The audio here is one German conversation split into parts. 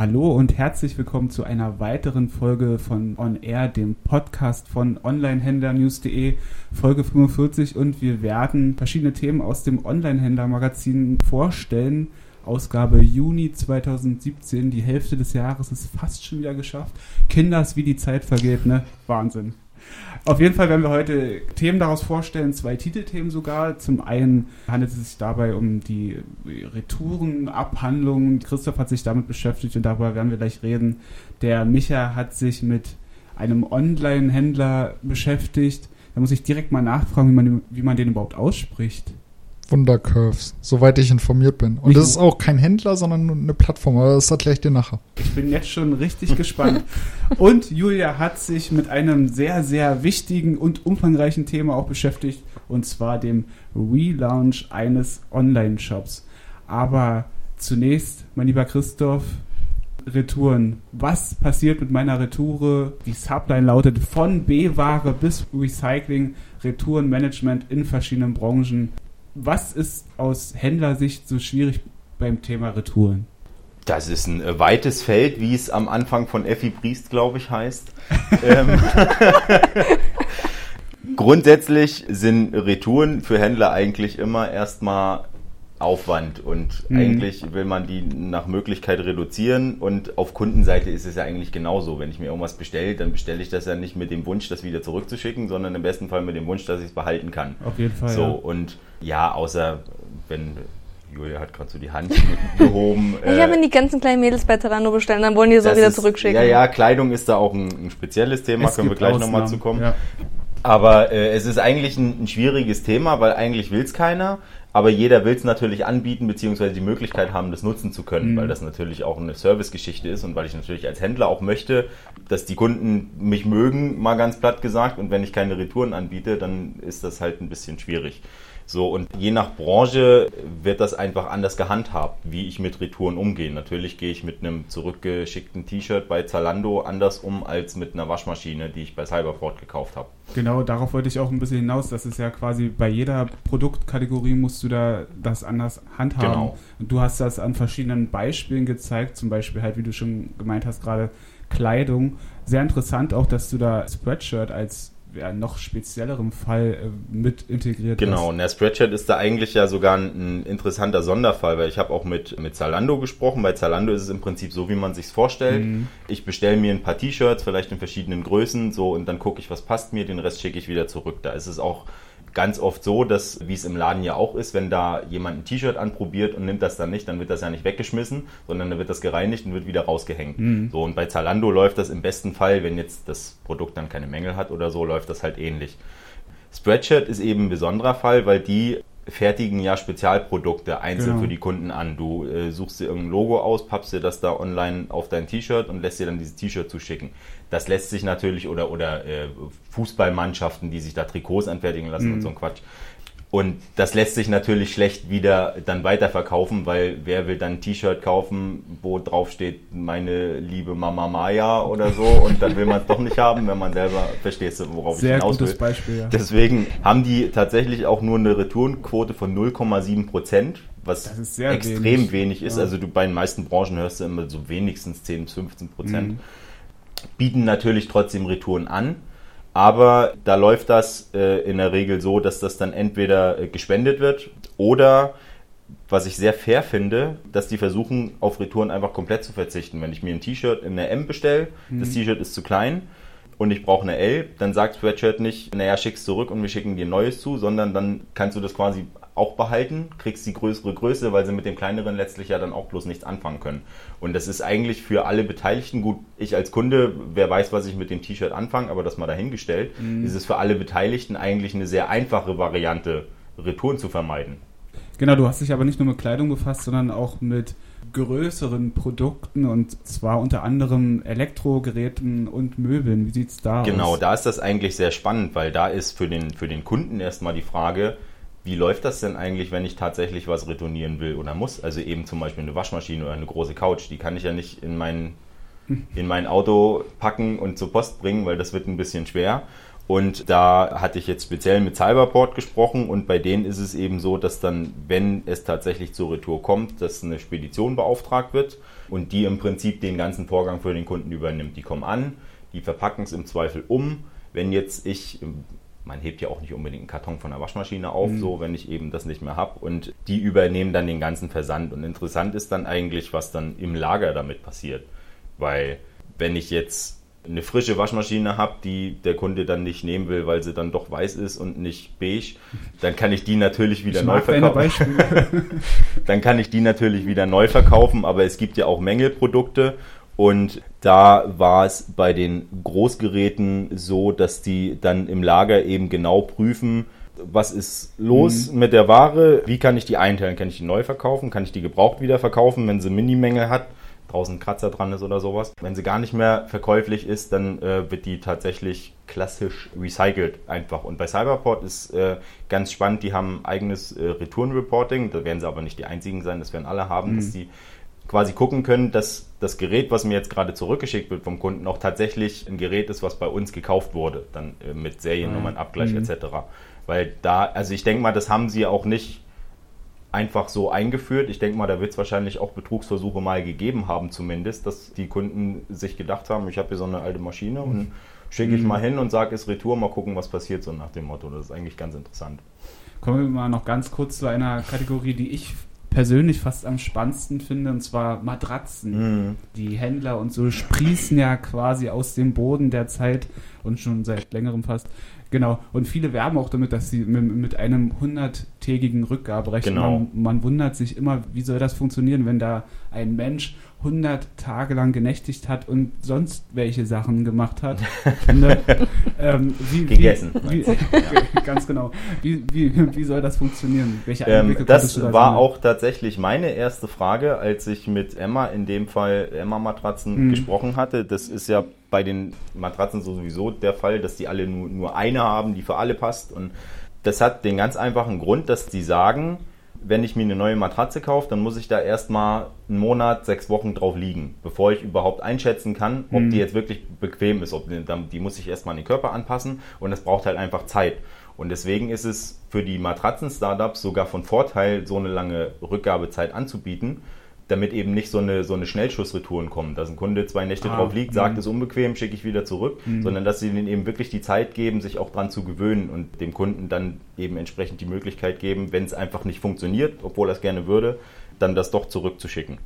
Hallo und herzlich willkommen zu einer weiteren Folge von On Air, dem Podcast von Onlinehändlernews.de, Folge 45 und wir werden verschiedene Themen aus dem Onlinehändler-Magazin vorstellen. Ausgabe Juni 2017, die Hälfte des Jahres ist fast schon wieder geschafft. Kinders, wie die Zeit vergeht, ne? Wahnsinn. Auf jeden Fall werden wir heute Themen daraus vorstellen, zwei Titelthemen sogar. Zum einen handelt es sich dabei um die Retourenabhandlung. Christoph hat sich damit beschäftigt und darüber werden wir gleich reden. Der Micha hat sich mit einem Online-Händler beschäftigt. Da muss ich direkt mal nachfragen, wie man, wie man den überhaupt ausspricht. Wundercurves, soweit ich informiert bin. Und das ist auch kein Händler, sondern eine Plattform, aber das erkläre ich dir nachher. Ich bin jetzt schon richtig gespannt. Und Julia hat sich mit einem sehr, sehr wichtigen und umfangreichen Thema auch beschäftigt, und zwar dem Relaunch eines Online-Shops. Aber zunächst, mein lieber Christoph, Retouren. Was passiert mit meiner Retoure? Die Subline lautet von B-Ware bis Recycling, Retourenmanagement in verschiedenen Branchen. Was ist aus Händlersicht so schwierig beim Thema Retouren? Das ist ein äh, weites Feld, wie es am Anfang von Effi Priest, glaube ich, heißt. ähm, Grundsätzlich sind Retouren für Händler eigentlich immer erstmal Aufwand und mhm. eigentlich will man die nach Möglichkeit reduzieren und auf Kundenseite ist es ja eigentlich genauso. Wenn ich mir irgendwas bestelle, dann bestelle ich das ja nicht mit dem Wunsch, das wieder zurückzuschicken, sondern im besten Fall mit dem Wunsch, dass ich es behalten kann. Auf jeden Fall. So ja. und ja, außer wenn Julia hat gerade so die Hand gehoben. ich äh, habe mir die ganzen kleinen Mädels bei Tarano bestellen, dann wollen die es auch wieder ist, zurückschicken. Ja, ja, Kleidung ist da auch ein, ein spezielles Thema, es können wir gleich nochmal zu kommen. Ja. Aber äh, es ist eigentlich ein, ein, schwieriges Thema, weil eigentlich will es keiner, aber jeder will es natürlich anbieten, beziehungsweise die Möglichkeit haben, das nutzen zu können, mhm. weil das natürlich auch eine Servicegeschichte ist und weil ich natürlich als Händler auch möchte, dass die Kunden mich mögen, mal ganz platt gesagt, und wenn ich keine Retouren anbiete, dann ist das halt ein bisschen schwierig. So, und je nach Branche wird das einfach anders gehandhabt, wie ich mit Retouren umgehe. Natürlich gehe ich mit einem zurückgeschickten T-Shirt bei Zalando anders um als mit einer Waschmaschine, die ich bei Cyberport gekauft habe. Genau, darauf wollte ich auch ein bisschen hinaus. Das ist ja quasi bei jeder Produktkategorie musst du da das anders handhaben. Genau. Und du hast das an verschiedenen Beispielen gezeigt, zum Beispiel halt, wie du schon gemeint hast, gerade Kleidung. Sehr interessant auch, dass du da Spreadshirt als ja, noch speziellerem Fall äh, mit integriert Genau, und der Spreadshirt ist da eigentlich ja sogar ein, ein interessanter Sonderfall, weil ich habe auch mit, mit Zalando gesprochen. Bei Zalando ist es im Prinzip so, wie man sich vorstellt. Mhm. Ich bestelle mir ein paar T-Shirts, vielleicht in verschiedenen Größen, so und dann gucke ich, was passt mir, den Rest schicke ich wieder zurück. Da ist es auch ganz oft so, dass, wie es im Laden ja auch ist, wenn da jemand ein T-Shirt anprobiert und nimmt das dann nicht, dann wird das ja nicht weggeschmissen, sondern dann wird das gereinigt und wird wieder rausgehängt. Mhm. So, und bei Zalando läuft das im besten Fall, wenn jetzt das Produkt dann keine Mängel hat oder so, läuft das halt ähnlich. Spreadshirt ist eben ein besonderer Fall, weil die fertigen ja Spezialprodukte einzeln genau. für die Kunden an. Du äh, suchst dir irgendein Logo aus, pappst dir das da online auf dein T-Shirt und lässt dir dann dieses T-Shirt zuschicken. Das lässt sich natürlich, oder, oder äh, Fußballmannschaften, die sich da Trikots anfertigen lassen mhm. und so ein Quatsch. Und das lässt sich natürlich schlecht wieder dann weiterverkaufen, weil wer will dann ein T-Shirt kaufen, wo drauf steht, meine liebe Mama Maya oder so und dann will man es doch nicht haben, wenn man selber verstehst, worauf Sehr ich hinaus will. Beispiel, ja. Deswegen haben die tatsächlich auch nur eine Retourenquote von 0,7 Prozent, was extrem wenig, wenig ist. Ja. Also du bei den meisten Branchen hörst du immer so wenigstens 10 bis 15 Prozent. Mhm. Bieten natürlich trotzdem Retouren an aber da läuft das äh, in der Regel so, dass das dann entweder äh, gespendet wird oder, was ich sehr fair finde, dass die versuchen, auf Retouren einfach komplett zu verzichten. Wenn ich mir ein T-Shirt in der M bestelle, mhm. das T-Shirt ist zu klein und ich brauche eine L, dann sagt Spreadshirt nicht, naja, schick's zurück und wir schicken dir ein neues zu, sondern dann kannst du das quasi auch behalten, kriegst die größere Größe, weil sie mit dem kleineren letztlich ja dann auch bloß nichts anfangen können. Und das ist eigentlich für alle Beteiligten gut. Ich als Kunde, wer weiß, was ich mit dem T-Shirt anfange, aber das mal dahingestellt, mhm. ist es für alle Beteiligten eigentlich eine sehr einfache Variante, Retouren zu vermeiden. Genau, du hast dich aber nicht nur mit Kleidung befasst, sondern auch mit größeren Produkten und zwar unter anderem Elektrogeräten und Möbeln. Wie sieht es da genau, aus? Genau, da ist das eigentlich sehr spannend, weil da ist für den, für den Kunden erstmal die Frage, wie läuft das denn eigentlich, wenn ich tatsächlich was retournieren will oder muss? Also eben zum Beispiel eine Waschmaschine oder eine große Couch, die kann ich ja nicht in mein, in mein Auto packen und zur Post bringen, weil das wird ein bisschen schwer. Und da hatte ich jetzt speziell mit Cyberport gesprochen und bei denen ist es eben so, dass dann, wenn es tatsächlich zur Retour kommt, dass eine Spedition beauftragt wird und die im Prinzip den ganzen Vorgang für den Kunden übernimmt. Die kommen an, die verpacken es im Zweifel um. Wenn jetzt ich, man hebt ja auch nicht unbedingt einen Karton von der Waschmaschine auf, mhm. so wenn ich eben das nicht mehr habe und die übernehmen dann den ganzen Versand. Und interessant ist dann eigentlich, was dann im Lager damit passiert. Weil wenn ich jetzt eine frische Waschmaschine habe, die der Kunde dann nicht nehmen will, weil sie dann doch weiß ist und nicht beige, dann kann ich die natürlich wieder ich neu verkaufen. dann kann ich die natürlich wieder neu verkaufen, aber es gibt ja auch Mängelprodukte und da war es bei den Großgeräten so, dass die dann im Lager eben genau prüfen, was ist los mhm. mit der Ware, wie kann ich die einteilen, kann ich die neu verkaufen, kann ich die gebraucht wieder verkaufen, wenn sie Minimängel hat, draußen ein Kratzer dran ist oder sowas. Wenn sie gar nicht mehr verkäuflich ist, dann äh, wird die tatsächlich klassisch recycelt einfach. Und bei Cyberport ist äh, ganz spannend, die haben eigenes äh, Retourenreporting, da werden sie aber nicht die einzigen sein, das werden alle haben, mhm. dass die quasi gucken können, dass das Gerät, was mir jetzt gerade zurückgeschickt wird vom Kunden, auch tatsächlich ein Gerät ist, was bei uns gekauft wurde, dann äh, mit Seriennummern, Abgleich mhm. etc. Weil da, also ich denke mal, das haben sie auch nicht einfach so eingeführt. Ich denke mal, da wird es wahrscheinlich auch Betrugsversuche mal gegeben haben, zumindest, dass die Kunden sich gedacht haben, ich habe hier so eine alte Maschine und schicke ich mhm. mal hin und sage es Retour, mal gucken, was passiert, so nach dem Motto. Das ist eigentlich ganz interessant. Kommen wir mal noch ganz kurz zu einer Kategorie, die ich persönlich fast am spannendsten finde, und zwar Matratzen. Mhm. Die Händler und so sprießen ja quasi aus dem Boden der Zeit und schon seit längerem fast Genau, und viele werben auch damit, dass sie mit, einem hunderttägigen Rückgaberecht, genau. man, man wundert sich immer, wie soll das funktionieren, wenn da ein Mensch 100 Tage lang genächtigt hat und sonst welche Sachen gemacht hat. ne? ähm, wie, Gegessen. Wie, wie, ganz genau. Wie, wie, wie soll das funktionieren? Welche ähm, Das da war auch tatsächlich meine erste Frage, als ich mit Emma, in dem Fall Emma Matratzen, mhm. gesprochen hatte. Das ist ja bei den Matratzen sowieso der Fall, dass die alle nur, nur eine haben, die für alle passt. Und das hat den ganz einfachen Grund, dass die sagen, wenn ich mir eine neue Matratze kaufe, dann muss ich da erstmal einen Monat, sechs Wochen drauf liegen, bevor ich überhaupt einschätzen kann, ob mhm. die jetzt wirklich bequem ist. Ob die, die muss ich erstmal an den Körper anpassen und das braucht halt einfach Zeit. Und deswegen ist es für die Matratzen-Startups sogar von Vorteil, so eine lange Rückgabezeit anzubieten, damit eben nicht so eine, so eine Schnellschussretouren kommen, dass ein Kunde zwei Nächte ah, drauf liegt, sagt, es ist unbequem, schicke ich wieder zurück, mh. sondern dass sie ihnen eben wirklich die Zeit geben, sich auch dran zu gewöhnen und dem Kunden dann eben entsprechend die Möglichkeit geben, wenn es einfach nicht funktioniert, obwohl er es gerne würde, dann das doch zurückzuschicken.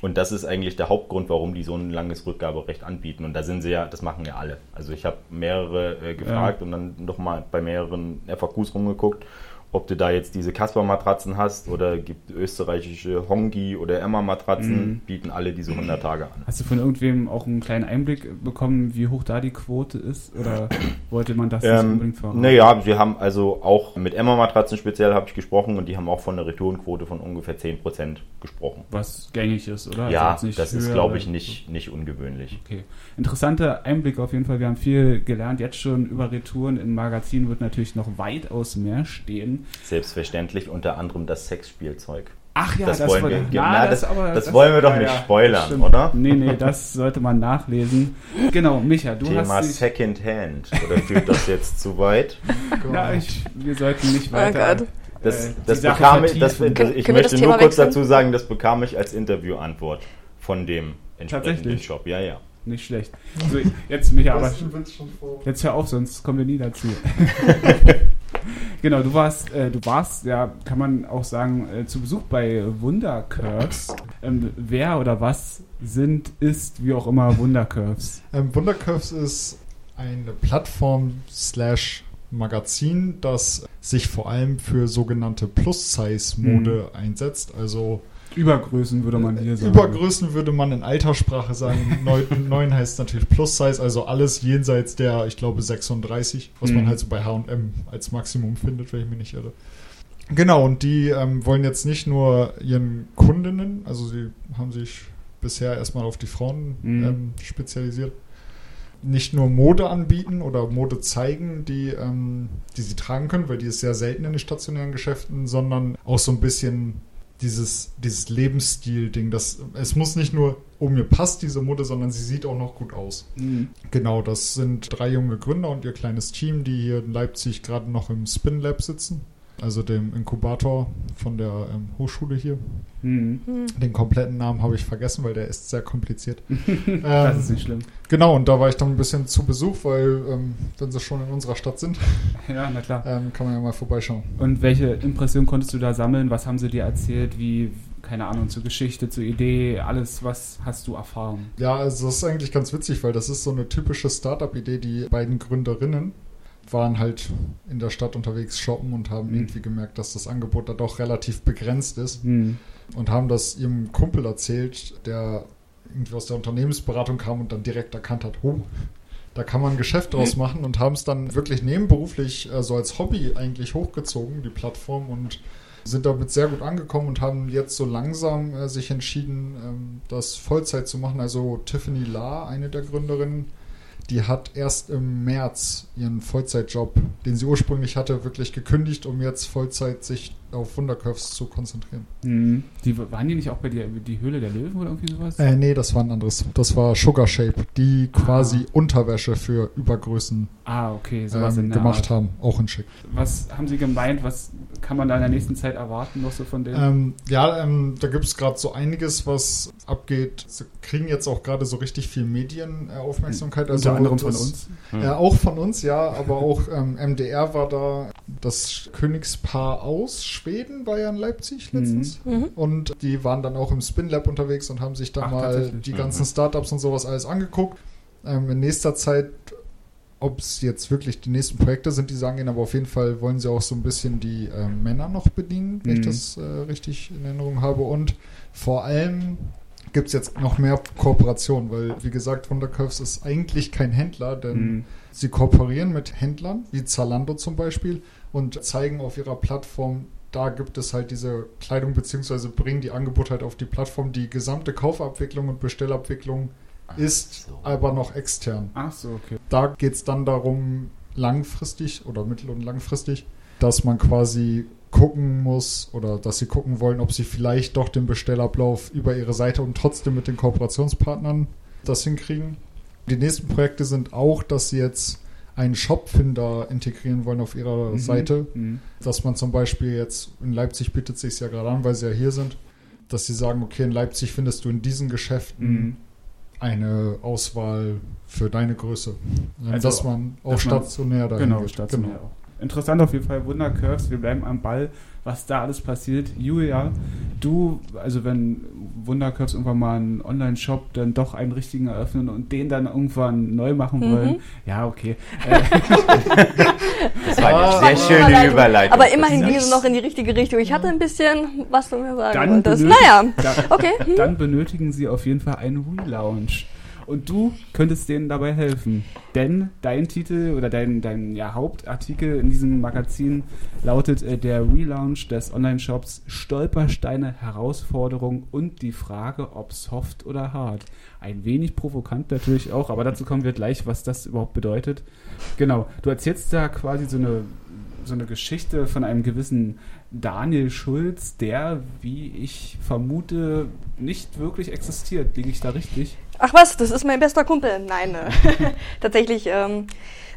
Und das ist eigentlich der Hauptgrund, warum die so ein langes Rückgaberecht anbieten. Und da sind sie ja, das machen ja alle. Also ich habe mehrere äh, gefragt ja. und dann nochmal bei mehreren FAQs rumgeguckt ob du da jetzt diese Kasper-Matratzen hast oder gibt österreichische Hongi oder Emma-Matratzen, mhm. bieten alle diese 100 Tage an. Hast du von irgendwem auch einen kleinen Einblick bekommen, wie hoch da die Quote ist? Oder wollte man das ähm, nicht unbedingt verraten? Naja, wir haben also auch mit Emma-Matratzen speziell habe ich gesprochen und die haben auch von einer Retourenquote von ungefähr 10% gesprochen. Was gängig ist, oder? Ja, also das ist, glaube ich, nicht, nicht ungewöhnlich. Okay. Interessanter Einblick auf jeden Fall. Wir haben viel gelernt jetzt schon über Retouren. Im Magazin wird natürlich noch weitaus mehr stehen. Selbstverständlich unter anderem das Sexspielzeug. Ach ja, das, das wollen wir, na, na, das, aber, das, das, wollen wir doch nicht ja, spoilern, oder? Nee, nee, das sollte man nachlesen. Genau, Micha, du Thema hast... Thema Second Hand. Oder führt das jetzt zu weit? ja, ich, wir sollten nicht oh weiter... Oh das, äh, das bekam ich, das, ich Können möchte nur kurz wechseln? dazu sagen, das bekam ich als Interviewantwort von dem entsprechenden Shop. Ja, ja. Nicht schlecht. Also jetzt, Micha, aber jetzt hör auf, sonst kommen wir nie dazu. Genau, du warst, äh, du warst, ja, kann man auch sagen, äh, zu Besuch bei Wundercurves. Ähm, wer oder was sind, ist, wie auch immer, Wundercurves? Ähm, Wundercurves ist eine Plattform slash Magazin, das sich vor allem für sogenannte Plus-Size-Mode mhm. einsetzt. Also Übergrößen würde man hier sagen. Übergrößen würde man in Alterssprache sagen. Neun heißt natürlich Plus-Size, also alles jenseits der, ich glaube, 36, was mhm. man halt so bei HM als Maximum findet, wenn ich mich nicht irre. Genau, und die ähm, wollen jetzt nicht nur ihren Kundinnen, also sie haben sich bisher erstmal auf die Frauen mhm. ähm, spezialisiert, nicht nur Mode anbieten oder Mode zeigen, die, ähm, die sie tragen können, weil die ist sehr selten in den stationären Geschäften, sondern auch so ein bisschen dieses, dieses Lebensstil-Ding. Das, es muss nicht nur, oh, mir passt diese Mode, sondern sie sieht auch noch gut aus. Mhm. Genau, das sind drei junge Gründer und ihr kleines Team, die hier in Leipzig gerade noch im Spin Lab sitzen. Also dem Inkubator von der ähm, Hochschule hier. Mhm. Den kompletten Namen habe ich vergessen, weil der ist sehr kompliziert. Das Ähm, ist nicht schlimm. Genau, und da war ich dann ein bisschen zu Besuch, weil ähm, wenn sie schon in unserer Stadt sind, Ja, na klar. ähm, kann man ja mal vorbeischauen. Und welche Impressionen konntest du da sammeln? Was haben sie dir erzählt? Wie, keine Ahnung, zur Geschichte, zur Idee, alles, was hast du erfahren? Ja, also das ist eigentlich ganz witzig, weil das ist so eine typische Startup-Idee. Die beiden Gründerinnen waren halt in der Stadt unterwegs shoppen und haben Mhm. irgendwie gemerkt, dass das Angebot da doch relativ begrenzt ist Hm. und haben das ihrem Kumpel erzählt, der irgendwie aus der Unternehmensberatung kam und dann direkt erkannt hat, oh, da kann man ein Geschäft draus machen und haben es dann wirklich nebenberuflich so als Hobby eigentlich hochgezogen, die Plattform und sind damit sehr gut angekommen und haben jetzt so langsam äh, sich entschieden, ähm, das Vollzeit zu machen. Also Tiffany La, eine der Gründerinnen, die hat erst im März ihren Vollzeitjob, den sie ursprünglich hatte, wirklich gekündigt, um jetzt Vollzeit sich auf Wundercurves zu konzentrieren. Hm. Die, waren die nicht auch bei dir, die Höhle der Löwen oder irgendwie sowas? Äh, nee, das war ein anderes. Das war Sugar Shape, die quasi Unterwäsche für Übergrößen ah, okay, sowas ähm, gemacht Art. haben, auch in Schick. Was haben sie gemeint? Was kann man da in der nächsten Zeit erwarten, noch so von denen? Ähm, ja, ähm, da gibt es gerade so einiges, was abgeht. Sie kriegen jetzt auch gerade so richtig viel Medienaufmerksamkeit. Also Unter anderem von uns. Äh, auch von uns, ja, aber auch ähm, MDR war da. Das Königspaar aus Schweden war ja in Leipzig letztens. Mhm. Und die waren dann auch im Spin Lab unterwegs und haben sich da Ach, mal die Mhm. ganzen Startups und sowas alles angeguckt. Ähm, in nächster Zeit, ob es jetzt wirklich die nächsten Projekte sind, die sagen ihnen, aber auf jeden Fall wollen sie auch so ein bisschen die ähm, Männer noch bedienen, wenn ich Mhm. das äh, richtig in Erinnerung habe. Und vor allem gibt es jetzt noch mehr Kooperation, weil, wie gesagt, Wundercurves ist eigentlich kein Händler, denn Hm. Sie kooperieren mit Händlern, wie Zalando zum Beispiel, und zeigen auf ihrer Plattform, da gibt es halt diese Kleidung, beziehungsweise bringen die Angebote halt auf die Plattform. Die gesamte Kaufabwicklung und Bestellabwicklung ist so. aber noch extern. Ach so, okay. Da geht es dann darum, langfristig oder mittel- und langfristig, dass man quasi gucken muss oder dass sie gucken wollen, ob sie vielleicht doch den Bestellablauf über ihre Seite und trotzdem mit den Kooperationspartnern das hinkriegen. Die nächsten Projekte sind auch, dass sie jetzt einen Shopfinder integrieren wollen auf ihrer Mhm. Seite, Hm. dass man zum Beispiel jetzt in Leipzig bietet sich ja gerade an, weil sie ja hier sind, dass sie sagen, okay, in Leipzig findest du in diesen Geschäften Hm. eine Auswahl für deine Größe. Also, dass man auch dass man- stationär dahin Genau, geht. stationär auch. Interessant auf jeden Fall, Wundercurves, wir bleiben am Ball, was da alles passiert. Julia, du, also wenn Wundercurves irgendwann mal einen Online-Shop dann doch einen richtigen eröffnen und den dann irgendwann neu machen Mhm. wollen, ja, okay. Äh, Das war eine sehr schöne Überleitung. Aber immerhin ging es noch in die richtige Richtung. Ich hatte ein bisschen, was du mir sagen Dann wolltest. Naja, da, okay. Hm. dann benötigen sie auf jeden Fall einen Relaunch. Und du könntest denen dabei helfen. Denn dein Titel oder dein, dein ja, Hauptartikel in diesem Magazin lautet äh, der Relaunch des Online-Shops Stolpersteine, Herausforderung und die Frage, ob soft oder hart. Ein wenig provokant natürlich auch, aber dazu kommen wir gleich, was das überhaupt bedeutet. Genau, du erzählst da quasi so eine, so eine Geschichte von einem gewissen Daniel Schulz, der, wie ich vermute, nicht wirklich existiert. Liege ich da richtig? Ach was, das ist mein bester Kumpel. Nein, äh, tatsächlich. Ähm,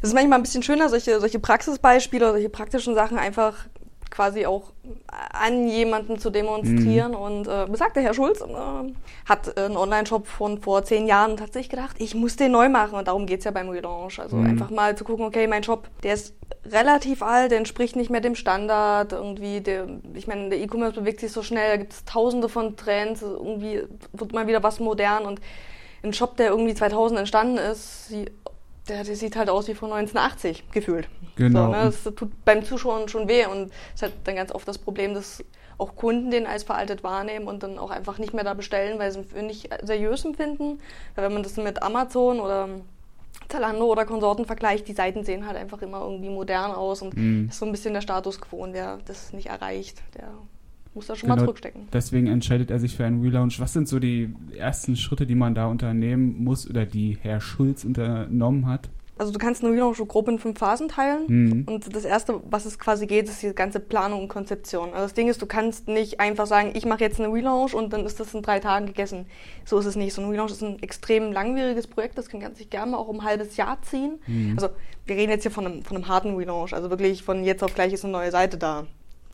es ist manchmal ein bisschen schöner, solche, solche Praxisbeispiele solche praktischen Sachen einfach quasi auch an jemanden zu demonstrieren. Und äh, besagter Herr Schulz äh, hat einen Online-Shop von vor zehn Jahren und hat sich gedacht, ich muss den neu machen. Und darum geht's ja beim Relaunch. Also Mhm. einfach mal zu gucken, okay, mein Shop, der ist relativ alt, der entspricht nicht mehr dem Standard. Irgendwie, der, ich meine, der E-Commerce bewegt sich so schnell, da gibt es tausende von Trends, irgendwie wird mal wieder was modern und ein Shop, der irgendwie 2000 entstanden ist, der, der sieht halt aus wie von 1980 gefühlt. Genau. So, ne? Das tut beim Zuschauen schon weh und es hat dann ganz oft das Problem, dass auch Kunden den als veraltet wahrnehmen und dann auch einfach nicht mehr da bestellen, weil sie ihn für nicht seriös empfinden. Weil wenn man das mit Amazon oder Zalando oder Konsorten vergleicht, die Seiten sehen halt einfach immer irgendwie modern aus und das ist so ein bisschen der Status quo und wer das nicht erreicht, der muss da schon mal Genau. zurückstecken. Deswegen entscheidet er sich für einen Relaunch. Was sind so die ersten Schritte, die man da unternehmen muss oder die Herr Schulz unternommen hat? also du kannst eine Relaunch grob in fünf Phasen teilen. Mhm. Und das erste, was es quasi geht, ist die ganze Planung und Konzeption. Also das Ding ist, du kannst nicht einfach sagen, ich mache jetzt eine Relaunch und dann ist das in drei Tagen gegessen. So ist es nicht. So ein Relaunch ist ein extrem langwieriges Projekt, das kann sich gerne mal auch um ein halbes Jahr ziehen. Mhm. Also wir reden jetzt hier von einem, von einem harten Relaunch, also wirklich von jetzt auf gleich ist eine neue Seite da.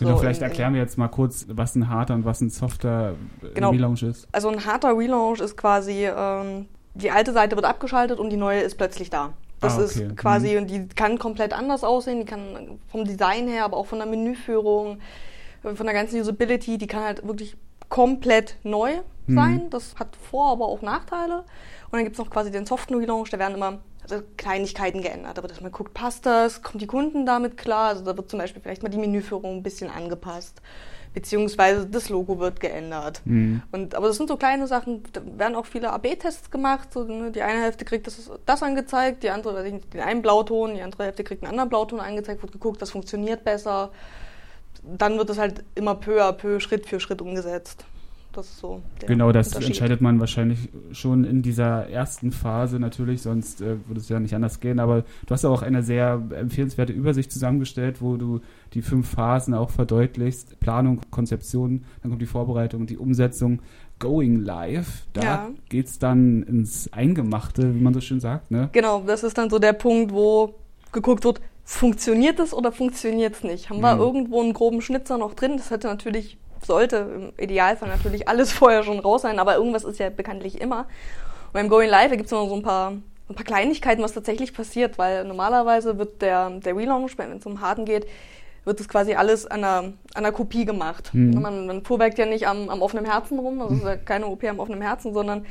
Genau, So vielleicht in- in- erklären wir jetzt mal kurz, was ein harter und was ein softer äh, Genau. Relaunch ist. Also ein harter Relaunch ist quasi, ähm, die alte Seite wird abgeschaltet und die neue ist plötzlich da. Das Ah, okay. ist quasi, und die kann komplett anders aussehen, die kann vom Design her, aber auch von der Menüführung, äh, von der ganzen Usability, die kann halt wirklich komplett neu Mhm. sein. Das hat Vor-, aber auch Nachteile. Und dann gibt es noch quasi den soften Relaunch, da werden immer also Kleinigkeiten geändert. Da wird erstmal guckt, passt das, kommt die Kunden damit klar? Also da wird zum Beispiel vielleicht mal die Menüführung ein bisschen angepasst. Beziehungsweise das Logo wird geändert. Mhm. Und, aber das sind so kleine Sachen, da werden auch viele AB-Tests gemacht. So, ne, die eine Hälfte kriegt das, das angezeigt, die andere, weiß ich nicht, den einen Blauton, die andere Hälfte kriegt einen anderen Blauton angezeigt, wird geguckt, das funktioniert besser. Dann wird es halt immer peu à peu, Schritt für Schritt umgesetzt. Das ist so. Der Genau, das entscheidet man wahrscheinlich schon in dieser ersten Phase natürlich, sonst äh, würde es ja nicht anders gehen. Aber du hast ja auch eine sehr empfehlenswerte Übersicht zusammengestellt, wo du die fünf Phasen auch verdeutlichst. Planung, Konzeption, dann kommt die Vorbereitung, die Umsetzung, Going Live. Da Ja. geht's dann ins Eingemachte, wie man so schön sagt. Ne? Genau, das ist dann so der Punkt, wo geguckt wird, funktioniert es oder funktioniert es nicht? Haben wir Mhm. irgendwo einen groben Schnitzer noch drin? Das hätte natürlich, sollte im Idealfall natürlich alles vorher schon raus sein, aber irgendwas ist ja bekanntlich immer. Und beim Going Live gibt es noch so ein paar, ein paar Kleinigkeiten, was tatsächlich passiert, weil normalerweise wird der, der Relaunch, wenn es um Harten geht, wird das quasi alles an einer, an einer Kopie gemacht. Mhm. Man, man fuhrwerkt ja nicht am, am offenen Herzen rum, das ist ja keine OP am offenen Herzen, sondern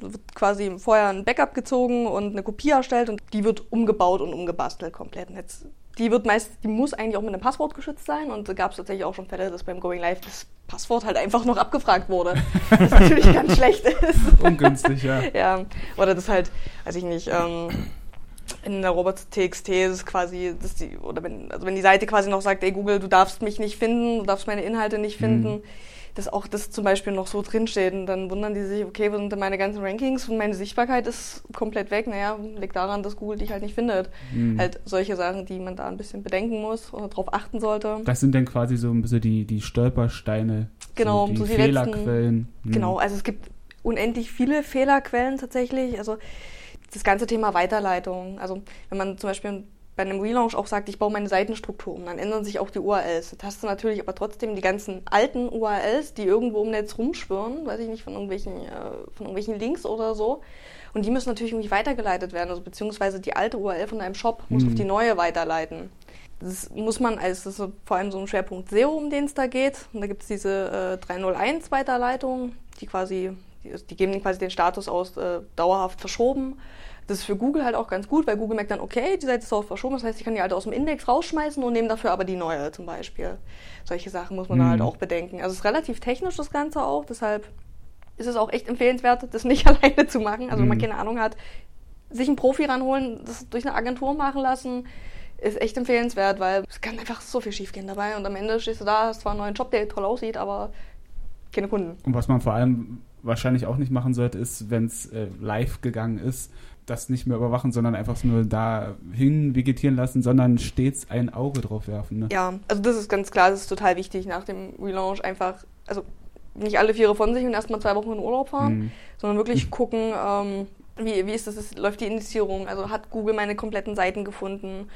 wird quasi vorher ein Backup gezogen und eine Kopie erstellt und die wird umgebaut und umgebastelt komplett. Und jetzt, die wird meist, die muss eigentlich auch mit einem Passwort geschützt sein und da gab es tatsächlich auch schon Fälle, dass beim Going Live das Passwort halt einfach noch abgefragt wurde. Was natürlich ganz schlecht ist. Ungünstig, ja. Ja, oder das halt, weiß ich nicht, ähm, in der Robots.txt ist es quasi, dass die, oder wenn, also wenn die Seite quasi noch sagt, ey Google, du darfst mich nicht finden, du darfst meine Inhalte nicht finden, Mhm. Dass auch das zum Beispiel noch so drinsteht und dann wundern die sich, okay, wo sind denn meine ganzen Rankings und meine Sichtbarkeit ist komplett weg. Naja, liegt daran, dass Google dich halt nicht findet. Mhm. Halt solche Sachen, die man da ein bisschen bedenken muss oder drauf achten sollte. Das sind dann quasi so ein bisschen die, die Stolpersteine, Genau, so die, so die Fehlerquellen. Mhm. Genau, also es gibt unendlich viele Fehlerquellen tatsächlich. Also das ganze Thema Weiterleitung. Also wenn man zum Beispiel bei einem Relaunch auch sagt, ich baue meine Seitenstruktur um, dann ändern sich auch die URLs. Das hast du natürlich aber trotzdem die ganzen alten URLs, die irgendwo im Netz rumschwirren, weiß ich nicht, von irgendwelchen, äh, von irgendwelchen Links oder so. Und die müssen natürlich irgendwie weitergeleitet werden, also beziehungsweise die alte URL von deinem Shop muss Mhm. auf die neue weiterleiten. Das muss man als das ist vor allem so ein Schwerpunkt SEO, um den es da geht. Und da gibt es diese äh, 301 Weiterleitung, die quasi, die, die geben quasi den Status aus äh, dauerhaft verschoben. Das ist für Google halt auch ganz gut, weil Google merkt dann, okay, die Seite ist dauerhaft verschoben, das heißt, ich kann die alte aus dem Index rausschmeißen und nehme dafür aber die neue zum Beispiel. Solche Sachen muss man da Mhm. halt auch bedenken. Also es ist relativ technisch das Ganze auch, deshalb ist es auch echt empfehlenswert, das nicht alleine zu machen. Also wenn man Mhm. keine Ahnung hat, sich einen Profi ranholen, das durch eine Agentur machen lassen, ist echt empfehlenswert, weil es kann einfach so viel schiefgehen dabei und am Ende stehst du da, hast zwar einen neuen Job, der toll aussieht, aber keine Kunden. Und was man vor allem wahrscheinlich auch nicht machen sollte, ist, wenn es äh, live gegangen ist, das nicht mehr überwachen, sondern einfach nur dahin vegetieren lassen, sondern stets ein Auge drauf werfen. Ne? Ja, also das ist ganz klar, das ist total wichtig nach dem Relaunch einfach, also nicht alle Viere von sich und erstmal zwei Wochen in Urlaub fahren, Mhm. sondern wirklich gucken, ähm, wie, wie ist das, ist, läuft die Indizierung, also hat Google meine kompletten Seiten gefunden,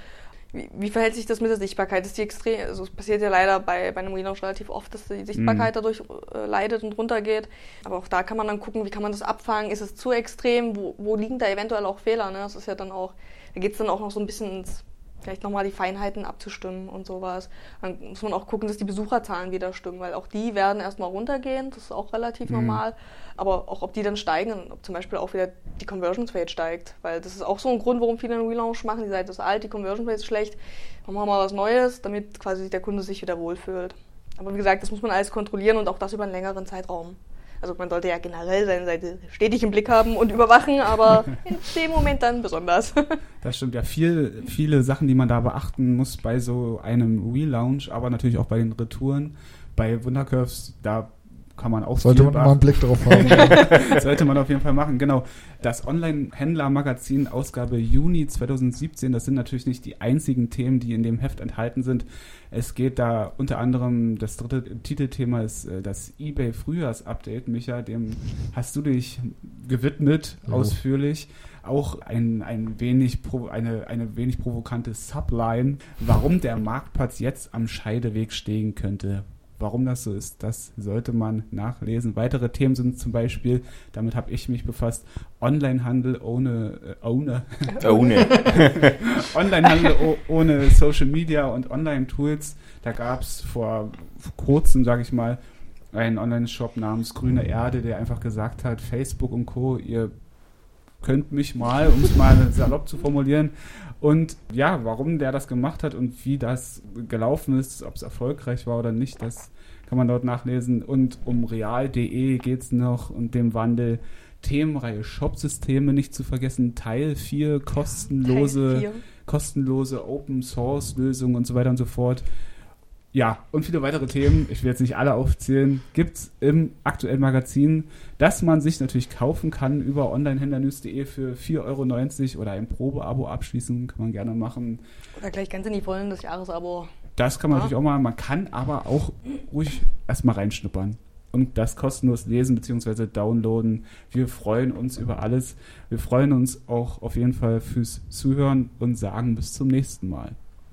wie, wie verhält sich das mit der Sichtbarkeit? Ist die extrem, also es passiert ja leider bei, bei einem Relaunch relativ oft, dass die Sichtbarkeit dadurch äh, leidet und runtergeht. Aber auch da kann man dann gucken, wie kann man das abfangen? Ist es zu extrem? Wo, wo liegen da eventuell auch Fehler? Ne? Das ist ja dann auch, da geht es dann auch noch so ein bisschen ins, vielleicht nochmal die Feinheiten abzustimmen und sowas. Dann muss man auch gucken, dass die Besucherzahlen wieder stimmen, weil auch die werden erstmal runtergehen, das ist auch relativ Mhm. normal. Aber auch ob die dann steigen und ob zum Beispiel auch wieder die Conversion Rate steigt. Weil das ist auch so ein Grund, warum viele einen Relaunch machen. Die Seite ist alt, die Conversion Rate ist schlecht. Machen wir mal was Neues, damit quasi der Kunde sich wieder wohlfühlt. Aber wie gesagt, das muss man alles kontrollieren und auch das über einen längeren Zeitraum. Also man sollte ja generell seine Seite stetig im Blick haben und überwachen, aber in dem Moment dann besonders. Das stimmt ja. Viel, viele Sachen, die man da beachten muss bei so einem Relaunch, aber natürlich auch bei den Retouren. Bei Wundercurves, da kann man auch Sollte man mal einen Blick drauf haben. Sollte man auf jeden Fall machen, genau. Das Online-Händler-Magazin Ausgabe Juni 2017, das sind natürlich nicht die einzigen Themen, die in dem Heft enthalten sind. Es geht da unter anderem, das dritte Titelthema ist äh, das eBay Frühjahrs-Update. Micha, dem hast du dich gewidmet, Jo. ausführlich. Auch ein, ein wenig eine, eine wenig provokante Subline, warum der Marktplatz jetzt am Scheideweg stehen könnte. Warum das so ist, das sollte man nachlesen. Weitere Themen sind zum Beispiel, damit habe ich mich befasst, Onlinehandel ohne, äh, ohne, Oh ne. Onlinehandel ohne Social Media und Online-Tools. Da gab es vor kurzem, sage ich mal, einen Online-Shop namens Grüne Erde, der einfach gesagt hat, Facebook und Co., ihr könnt mich mal, um es mal salopp zu formulieren. Und ja, warum der das gemacht hat und wie das gelaufen ist, ob es erfolgreich war oder nicht, das kann man dort nachlesen. Und um real.de geht es noch und dem Wandel. Themenreihe Shopsysteme nicht zu vergessen, Teil 4, kostenlose, Teil kostenlose Open Source Lösungen und so weiter und so fort. Ja, und viele weitere Themen, ich will jetzt nicht alle aufzählen, gibt's im aktuellen Magazin, das man sich natürlich kaufen kann über onlinehändlernews.de für 4,90 Euro oder ein Probeabo abschließen, kann man gerne machen. Oder gleich ganz in die Vollen des Jahresabo. Das kann man Ja. natürlich auch machen, man kann aber auch ruhig erstmal reinschnuppern und das kostenlos lesen bzw. downloaden. Wir freuen uns über alles. Wir freuen uns auch auf jeden Fall fürs Zuhören und sagen bis zum nächsten Mal.